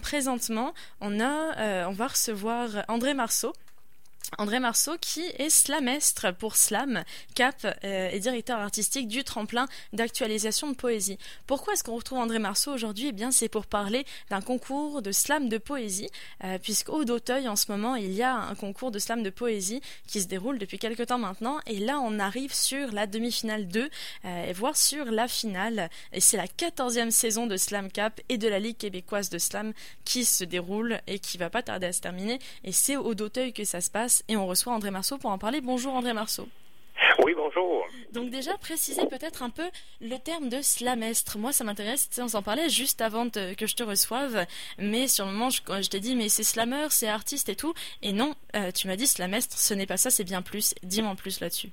Présentement, on, a, euh, on va recevoir André Marceau, André Marceau, qui est slamestre pour Slam, Cap euh, et directeur artistique du tremplin d'actualisation de poésie. Pourquoi est-ce qu'on retrouve André Marceau aujourd'hui? Eh bien, c'est pour parler d'un concours de slam de poésie, euh, puisqu'au d'Auteuil, en ce moment, il y a un concours de slam de poésie qui se déroule depuis quelques temps maintenant. Et là, on arrive sur la demi-finale 2, euh, et voire sur la finale. Et c'est la quatorzième saison de Slam Cap et de la Ligue québécoise de slam qui se déroule et qui va pas tarder à se terminer. Et c'est au d'Auteuil que ça se passe et on reçoit André Marceau pour en parler. Bonjour André Marceau. Oui, bonjour. Donc déjà, préciser peut-être un peu le terme de slamestre. Moi, ça m'intéresse, on s'en parlait juste avant que je te reçoive, mais sur le moment, je, je t'ai dit, mais c'est slammer, c'est artiste et tout, et non, euh, tu m'as dit slamestre, ce n'est pas ça, c'est bien plus. Dis-moi en plus là-dessus.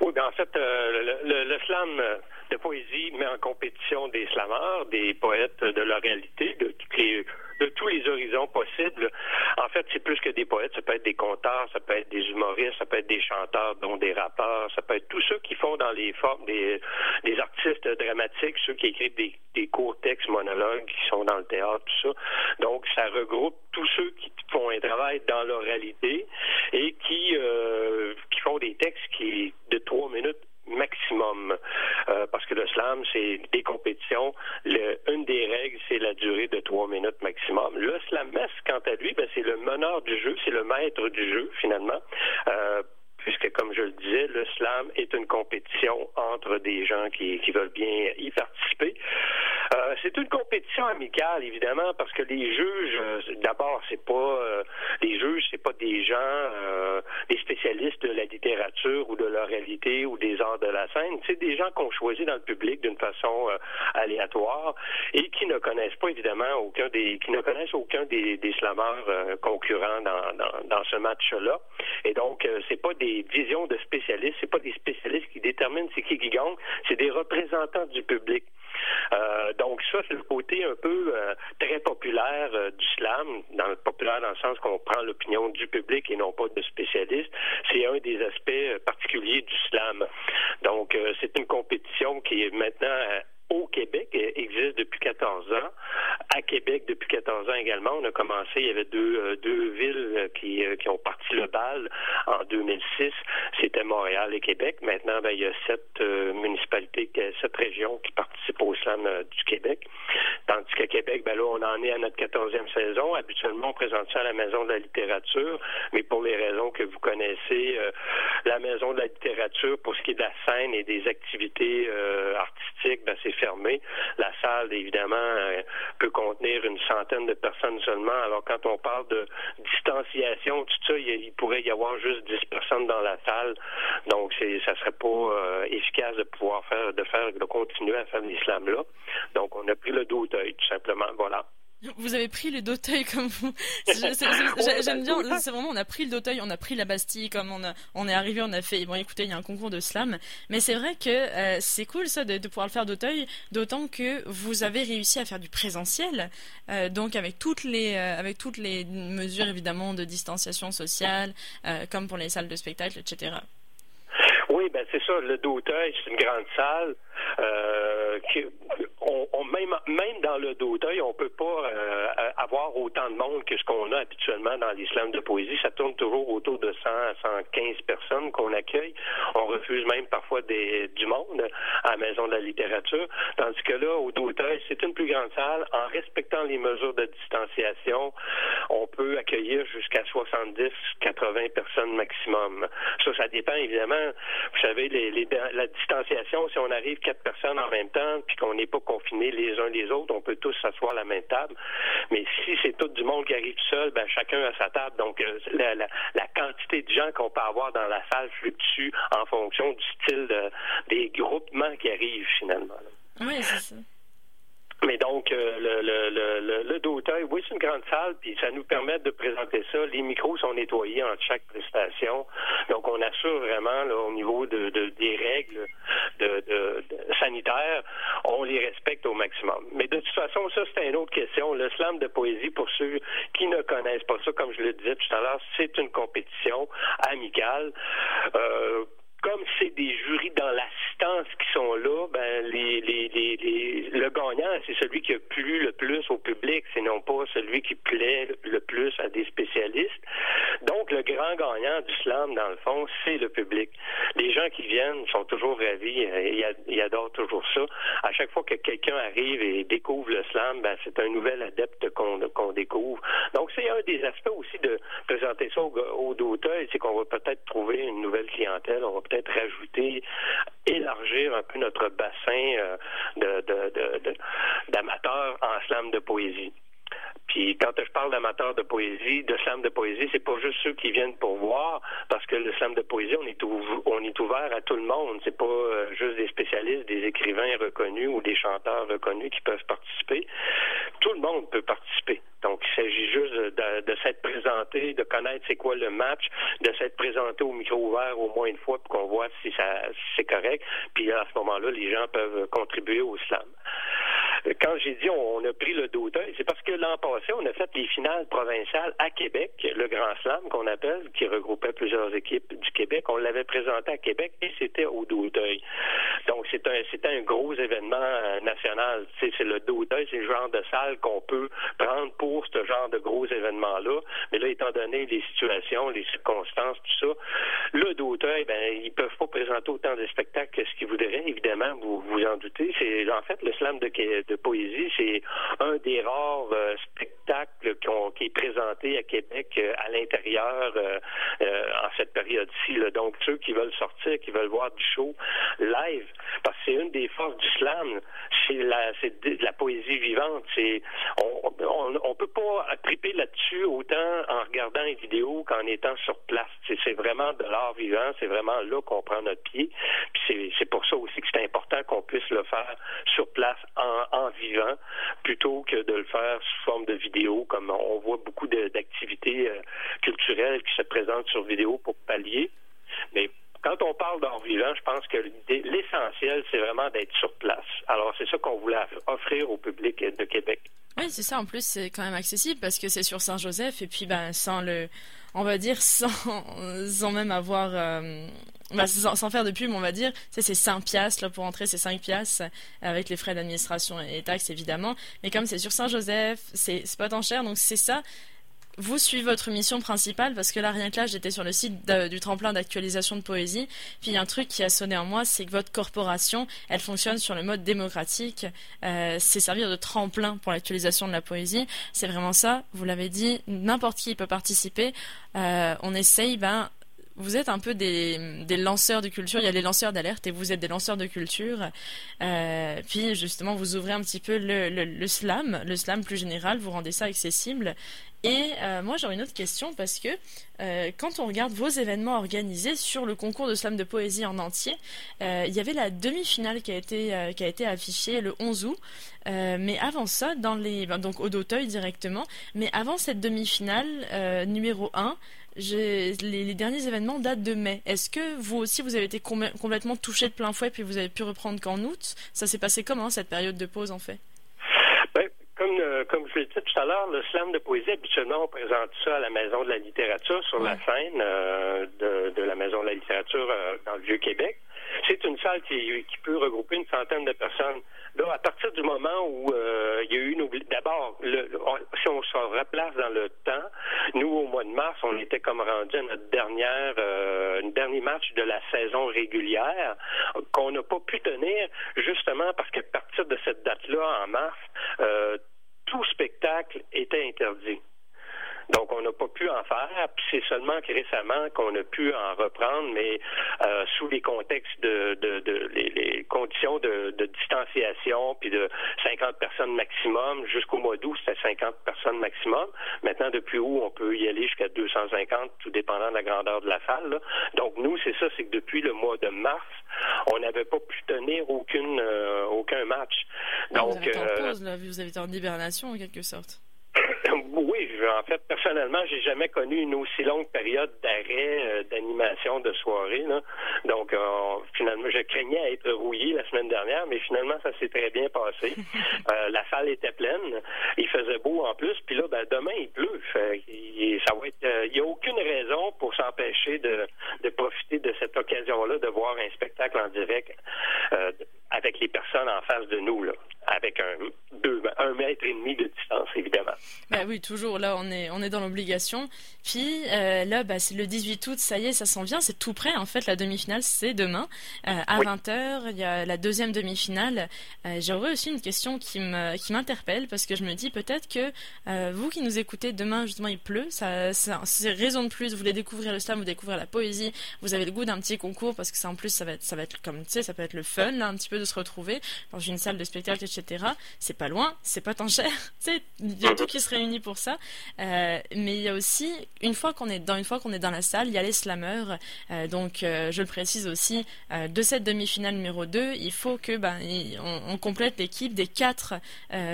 Oui, bien en fait, euh, le, slam de poésie met en compétition des slameurs, des poètes de la réalité, de toutes les de tous les horizons possibles. En fait, c'est plus que des poètes. Ça peut être des conteurs, ça peut être des humoristes, ça peut être des chanteurs, dont des rappeurs, ça peut être tous ceux qui font dans les formes des, des artistes dramatiques, ceux qui écrivent des, des courts textes, monologues, qui sont dans le théâtre, tout ça. Donc, ça regroupe tous ceux qui font un travail dans leur réalité et qui, euh, qui font des textes qui de trois minutes maximum. Euh, le slam, c'est des compétitions. Le, une des règles, c'est la durée de trois minutes maximum. Le slam quant à lui, ben, c'est le meneur du jeu, c'est le maître du jeu, finalement. Euh, puisque, comme je le disais, le slam est une compétition entre des gens qui, qui veulent bien y participer. Euh, c'est une compétition amicale, évidemment, parce que les juges, euh, d'abord, c'est pas euh, les juges, c'est pas des gens, euh, des spécialistes de la littérature ou de la réalité ou des arts de la scène. C'est des gens qu'on choisit dans le public d'une façon aléatoire et qui ne connaissent pas évidemment aucun des, qui ne connaissent aucun des, des slameurs concurrents dans, dans, dans ce match-là. Et donc, c'est pas des visions de spécialistes. C'est pas des spécialistes qui déterminent c'est qui qui gagne, c'est des représentants du public. Euh, donc ça, c'est le côté un peu euh, très populaire euh, du slam, dans le populaire dans le sens qu'on prend l'opinion du public et non pas de spécialistes. C'est un des aspects particuliers du slam. Donc c'est une compétition qui est maintenant au Québec existe depuis 14 ans. À Québec, depuis 14 ans également, on a commencé, il y avait deux, euh, deux villes qui, euh, qui ont parti le bal en 2006. C'était Montréal et Québec. Maintenant, ben, il y a sept euh, municipalités, sept régions qui participent au slam du Québec. Tandis qu'à Québec, ben là, on en est à notre 14e saison. Habituellement, on présente ça à la Maison de la littérature, mais pour les raisons que vous connaissez, la Maison de la littérature, pour ce qui est de la scène et des activités artistiques, ben, c'est fermé. La salle, évidemment, euh, peut contenir une centaine de personnes seulement. Alors, quand on parle de distanciation, tout ça, il, pourrait y avoir juste 10 personnes dans la salle. Donc, c'est, ça serait pas euh, efficace de pouvoir faire, de faire, de continuer à faire l'islam là. Donc, on a pris le d'auteuil, tout simplement. Voilà. Vous avez pris le d'Auteuil comme vous. J'aime bien. C'est vraiment, on a pris le d'Auteuil, on a pris la Bastille, comme on, on est arrivé, on a fait. Bon, écoutez, il y a un concours de slam, mais c'est vrai que euh, c'est cool ça de, pouvoir le faire d'Auteuil, d'autant que vous avez réussi à faire du présentiel, euh, donc avec toutes les, euh, avec toutes les mesures évidemment de distanciation sociale, comme pour les salles de spectacle, etc. Oui, ben c'est ça. Le d'Auteuil, c'est une grande salle. qui, on, même, même dans le d'Auteuil, on peut pas euh, avoir autant de monde que ce qu'on a habituellement dans l'islam de poésie. Ça tourne toujours autour de 100 à 115 personnes qu'on accueille. On refuse même parfois des, du monde à la Maison de la littérature. Tandis que là, au d'Auteuil, c'est une plus grande salle. En respectant les mesures de distanciation, on peut accueillir jusqu'à 70, 80 personnes maximum. Ça, ça dépend évidemment. Vous savez, les, la distanciation, si on arrive quatre personnes en même temps, puis qu'on n'est pas confinés les uns les autres, on peut tous s'asseoir à la même table. Mais si c'est tout du monde qui arrive seul, ben chacun à sa table. Donc euh, la, la, quantité de gens qu'on peut avoir dans la salle fluctue en fonction du style des groupements qui arrivent finalement. Oui, c'est ça. Mais donc, euh, le, le, le, le oui, c'est une grande salle, puis ça nous permet de présenter ça. Les micros sont nettoyés entre chaque prestation. Donc, on assure vraiment, là, au niveau de, de des règles de, de, sanitaires, on les respecte au maximum. Mais de toute façon, ça, c'est une autre question. Le slam de poésie, pour ceux qui ne connaissent pas ça, comme je le disais tout à l'heure, c'est une compétition amicale. Euh, comme c'est des jurys dans l'assistance qui sont là, ben les, les, les, le gagnant, c'est celui qui a plu le plus au public, c'est non pas celui qui plaît le plus à des spécialistes. Donc, le grand gagnant du slam, dans le fond, c'est le public. Les gens qui viennent sont toujours ravis, euh, ils adorent toujours ça. À chaque fois que quelqu'un arrive et découvre le slam, ben, c'est un nouvel adepte qu'on découvre. Des aspects aussi de présenter ça au, au c'est qu'on va peut-être trouver une nouvelle clientèle, on va peut-être rajouter, élargir un peu notre bassin euh, de, d'amateurs en slam de poésie. Puis quand je parle d'amateurs de poésie, de slam de poésie, c'est pas juste ceux qui viennent pour voir, parce que le slam de poésie, on est, on est ouvert à tout le monde. C'est pas euh, juste des spécialistes, des écrivains reconnus ou des chanteurs reconnus qui peuvent participer. Tout le monde peut participer. De, s'être présenté, de connaître c'est quoi le match, de s'être présenté au micro ouvert au moins une fois pour qu'on voit si ça c'est correct. Puis à ce moment-là, les gens peuvent contribuer au slam. Quand j'ai dit on, a pris le d'auteuil, c'est parce que l'an passé, on a fait les finales provinciales à Québec, le Grand Slam qu'on appelle, qui regroupait plusieurs équipes du Québec. On l'avait présenté à Québec et c'était au d'auteuil. Donc c'est un c'était un gros événement euh, national. C'est le d'auteuil, c'est le genre de salle qu'on peut prendre pour ce genre de gros événements-là. Mais là, étant donné les situations, les circonstances, tout ça, le d'auteuil, ben ils peuvent pas présenter autant de spectacles que ce qu'ils voudraient, évidemment, vous vous en doutez. C'est en fait le slam de, de poésie, c'est un des rares euh, spectacles qui est présenté à Québec euh, à l'intérieur euh, en cette période-ci. Donc, ceux qui veulent sortir, qui veulent voir du show live, parce que c'est une des forces du slam, c'est la, la poésie vivante. On, on, peut pas triper là-dessus autant en regardant une vidéo qu'en étant sur place. C'est, vraiment de l'art vivant, c'est vraiment là qu'on prend notre pied. Puis c'est, pour ça aussi que c'est important qu'on puisse le faire sur place en vivant plutôt que de le faire sous forme de vidéo, comme on voit beaucoup d'activités euh, culturelles qui se présentent sur vidéo pour pallier. Quand on parle d'art vivant, je pense que l'essentiel, c'est vraiment d'être sur place. Alors, c'est ça qu'on voulait offrir au public de Québec. Oui, c'est ça. En plus, c'est quand même accessible parce que c'est sur Saint-Joseph et puis, ben, sans le, on va dire, sans, sans même avoir, euh, bah, sans, faire de pub, on va dire, c'est 5 piastres, là, pour entrer, c'est 5 piastres, avec les frais d'administration et taxes, évidemment. Mais comme c'est sur Saint-Joseph, c'est pas tant cher, donc c'est ça. Vous suivez votre mission principale, parce que là, rien que là, j'étais sur le site du tremplin d'actualisation de poésie. Puis il y a un truc qui a sonné en moi, c'est que votre corporation, elle fonctionne sur le mode démocratique. Euh, c'est servir de tremplin pour l'actualisation de la poésie. C'est vraiment ça. Vous l'avez dit, n'importe qui peut participer. Euh, on essaye, ben, vous êtes un peu des, lanceurs de culture. Il y a les lanceurs d'alerte et vous êtes des lanceurs de culture. Euh, puis justement, vous ouvrez un petit peu le, slam, le slam plus général. Vous rendez ça accessible. Et euh, moi, j'aurais une autre question parce que euh, quand on regarde vos événements organisés sur le concours de slam de poésie en entier, il y avait la demi-finale qui a été qui a été affichée le 11 août. mais avant ça, dans les ben, donc au d'Auteuil directement. Mais avant cette demi-finale numéro 1, les, derniers événements datent de mai. Est-ce que vous aussi, vous avez été complètement touché de plein fouet puis vous avez pu reprendre qu'en août? Ça s'est passé comment cette période de pause en fait? Ben, comme, euh, comme je l'ai dit tout à l'heure, le slam de poésie, habituellement, on présente ça à la Maison de la littérature sur la scène euh, de, la Maison de la littérature euh, dans le Vieux-Québec. Une qui, peut regrouper une centaine de personnes. Là, à partir du moment où euh, il y a eu une d'abord, si on se replace dans le temps, nous au mois de mars, on était comme rendu à notre dernière, euh, dernier match de la saison régulière qu'on n'a pas pu tenir justement parce qu'à partir de cette date-là, en mars, euh, tout spectacle était interdit. Donc, on n'a pas pu en faire. Puis c'est seulement récemment qu'on a pu en reprendre, mais euh, sous les contextes de, de, de les, conditions de, de, distanciation, puis de 50 personnes maximum. Jusqu'au mois d'août, c'était 50 personnes maximum. Maintenant, depuis où on peut y aller jusqu'à 250, tout dépendant de la grandeur de la salle. Donc, nous, c'est ça, c'est que depuis le mois de mars, on n'avait pas pu tenir aucune euh, aucun match. Donc, vous avez été en pause, là, vous avez été en hibernation en quelque sorte. Oui, en fait, personnellement, j'ai jamais connu une aussi longue période d'arrêt euh, d'animation de soirée. Donc, finalement, je craignais être rouillé la semaine dernière, mais finalement, ça s'est très bien passé. la salle était pleine, il faisait beau en plus, puis là, ben, demain, il pleut. il, ça va être, il n'y a aucune raison pour s'empêcher de, de profiter de cette occasion-là de voir un spectacle en direct avec les personnes en face de nous, là, avec un, deux, un mètre et demi de distance, évidemment. Ben oui, toujours, là, on est, on est dans l'obligation. Puis euh, là, bah, c'est le 18 août, ça y est, ça s'en vient, c'est tout prêt. En fait, la demi-finale, c'est demain. Euh, à 20h, il y a la deuxième demi-finale. Euh, J'aurais aussi une question qui m'interpelle, parce que je me dis peut-être que euh, vous qui nous écoutez, demain, justement, il pleut, ça, c'est raison de plus, vous voulez découvrir le slam, vous découvrir la poésie, vous avez le goût d'un petit concours, parce que ça, en plus, ça va être, ça va être comme, tu sais, ça peut être le fun, là, un petit peu de se retrouver dans une salle de spectacle, etc. C'est pas loin, c'est pas tant cher. a tout qui se réunit pour ça. Euh, mais il y a aussi, une fois qu'on est dans, est dans la salle, il y a les slammers. Euh, donc, euh, je le précise aussi, de cette demi-finale numéro 2, il faut que, ben, on, complète l'équipe des quatre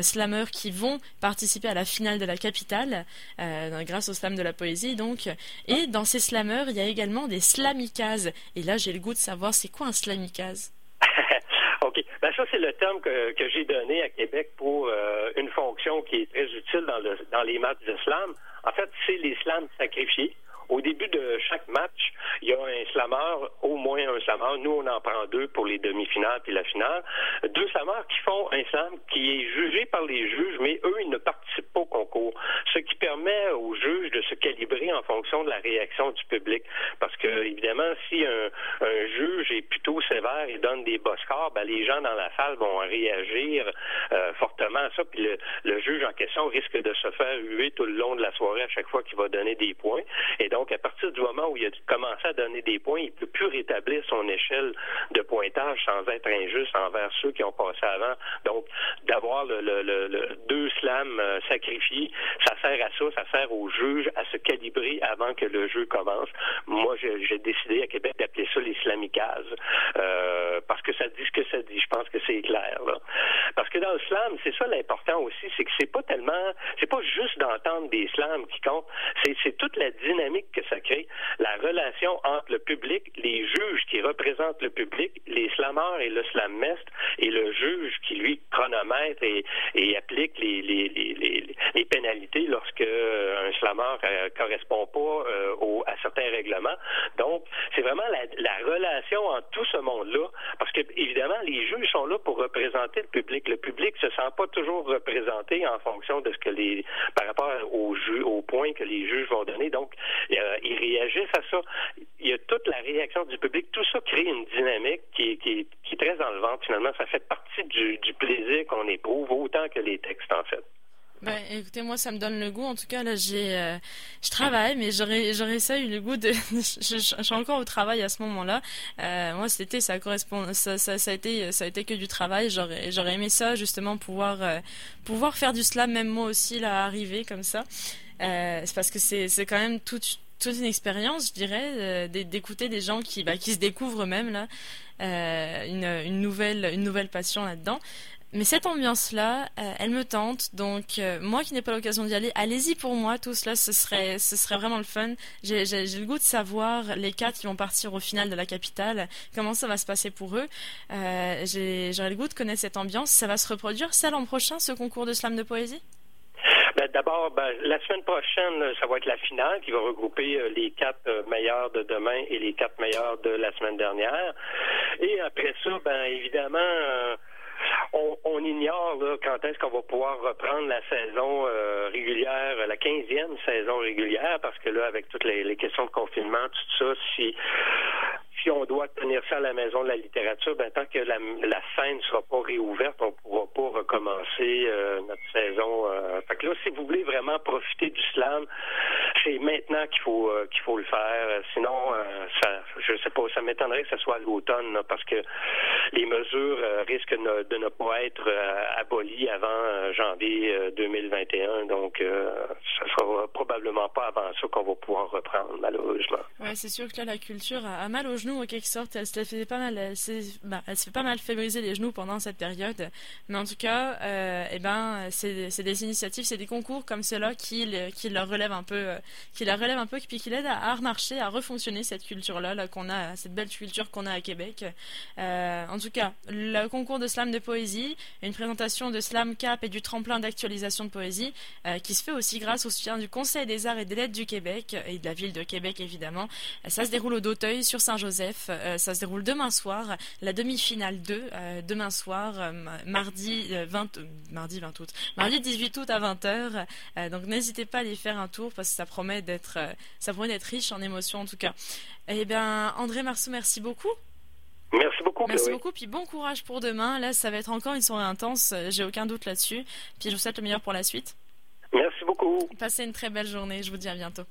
slammers qui vont participer à la finale de la capitale, grâce au slam de la poésie, donc. Et dans ces slammers, il y a également des slamikazes. Et là, j'ai le goût de savoir c'est quoi un slamikaz? Ben ça, c'est le terme que, j'ai donné à Québec pour euh, une fonction qui est très utile dans, dans les matchs de slam. En fait, c'est les slams sacrifiés. Au début de chaque match, il y a un slammer, au moins un slammer. Nous, on en prend deux pour les demi-finales puis la finale. Deux slammers qui font un slam qui est jugé par les juges, mais eux, ils ne participent pas au concours. Ce qui permet aux juges de se calibrer en fonction de la réaction du public. Parce que, évidemment, si un, juge est plutôt sévère et donne des bas scores, ben, les gens dans la salle vont réagir euh, fortement à ça. Puis le, le, juge en question risque de se faire huer tout le long de la soirée à chaque fois qu'il va donner des points. À partir du moment où il a commencé à donner des points, il ne peut plus rétablir son échelle de pointage sans être injuste envers ceux qui ont passé avant. Donc, d'avoir deux slams euh, sacrifiés, ça sert à ça, ça sert aux juges à se calibrer avant que le jeu commence. Moi, j'ai décidé à Québec d'appeler ça les slamicazes, euh, parce que ça dit ce que ça dit. Je pense que c'est clair. Parce que dans le slam, c'est ça l'important aussi, c'est que c'est pas tellement, c'est pas juste d'entendre des slams qui comptent, c'est toute la dynamique que ça crée, la relation entre le public, les juges qui représentent le public, les slameurs et le slammestre, et le juge qui, lui, chronomètre et, applique les, pénalités lorsque un slameur euh, correspond pas euh, à certains règlements. Donc, c'est vraiment la, la, relation entre tout ce monde-là, parce que, évidemment, les juges sont là pour représenter le public. Le public se sent pas toujours représenté en fonction de ce que les, par rapport aux, ju aux points que les juges vont donner. Donc, euh, ils réagissent à ça. Il y a toute la réaction du public. Tout ça crée une dynamique qui, est très enlevante. Finalement, ça fait partie du, plaisir qu'on éprouve autant que les textes, en fait. Ben, écoutez, moi, ça me donne le goût. En tout cas, là, j'ai, euh, je travaille, mais j'aurais, j'aurais ça eu le goût de. je, suis encore au travail à ce moment-là. Euh, moi, cet été, ça correspond, ça, ça, a été, ça a été que du travail. J'aurais, j'aurais aimé ça, justement, pouvoir, pouvoir faire du slam, même moi aussi, là, arriver comme ça. C'est parce que c'est, quand même toute, toute une expérience, je dirais, d'écouter des gens qui, bah, se découvrent même là, une, une nouvelle, passion là-dedans. Mais cette ambiance-là, euh, elle me tente. Donc, euh, moi qui n'ai pas l'occasion d'y aller, allez-y pour moi. Tout cela, ce serait, ce serait vraiment le fun. J'ai le goût de savoir les quatre qui vont partir au final de la capitale, comment ça va se passer pour eux. Euh, J'aurais le goût de connaître cette ambiance. Ça va se reproduire ça l'an prochain, ce concours de slam de poésie? Ben, D'abord, ben, la semaine prochaine, ça va être la finale qui va regrouper euh, les quatre meilleurs de demain et les quatre meilleurs de la semaine dernière. Et après ça, ben évidemment on, on ignore quand est-ce qu'on va pouvoir reprendre la saison euh, régulière, la quinzième saison régulière, parce que là, avec toutes les questions de confinement, tout ça, si si on doit tenir ça à la maison de la littérature, ben, tant que la, scène ne sera pas réouverte, on ne pourra pas recommencer euh, notre saison. Euh. Fait que là, si vous voulez vraiment profiter du slam, c'est maintenant qu'il faut euh, qu'il faut le faire. Sinon, ça, je sais pas, ça m'étonnerait que ce soit à l'automne, parce que les mesures risquent de ne pas être abolies avant janvier 2021. Donc, ce sera probablement pas avant ça qu'on va pouvoir reprendre, malheureusement. Ouais, c'est sûr que là, la culture a, mal aux genoux en quelque sorte. Elle se fait pas mal, elle, se fait pas mal féminiser les genoux pendant cette période. Mais en tout cas, euh, eh ben, c'est des initiatives, c'est des concours comme cela qui, qui leur relèvent un peu, euh, qui la relèvent un peu, puis qui l'aident à, remarcher, à refonctionner cette culture-là, là, qu'on a, cette belle culture qu'on a à Québec. Euh, en tout cas, le concours de slam de poésie, une présentation de Slam Cap et du tremplin d'actualisation de poésie, euh, qui se fait aussi grâce au soutien du Conseil des Arts et des Lettres du Québec et de la ville de Québec évidemment. Ça se déroule au Doteuil sur Saint-Joseph. Euh, ça se déroule demain soir, la demi-finale 2, euh, demain soir, euh, mardi 20, mardi 20 août, mardi 18 août à 20h. donc n'hésitez pas à aller faire un tour parce que ça promet d'être, ça promet d'être riche en émotions en tout cas. Eh bien, André Marceau, merci beaucoup. Merci beaucoup. Merci beaucoup, puis bon courage pour demain. Là, ça va être encore une soirée intense, j'ai aucun doute là-dessus. Puis je vous souhaite le meilleur pour la suite. Merci beaucoup. Passez une très belle journée, je vous dis à bientôt.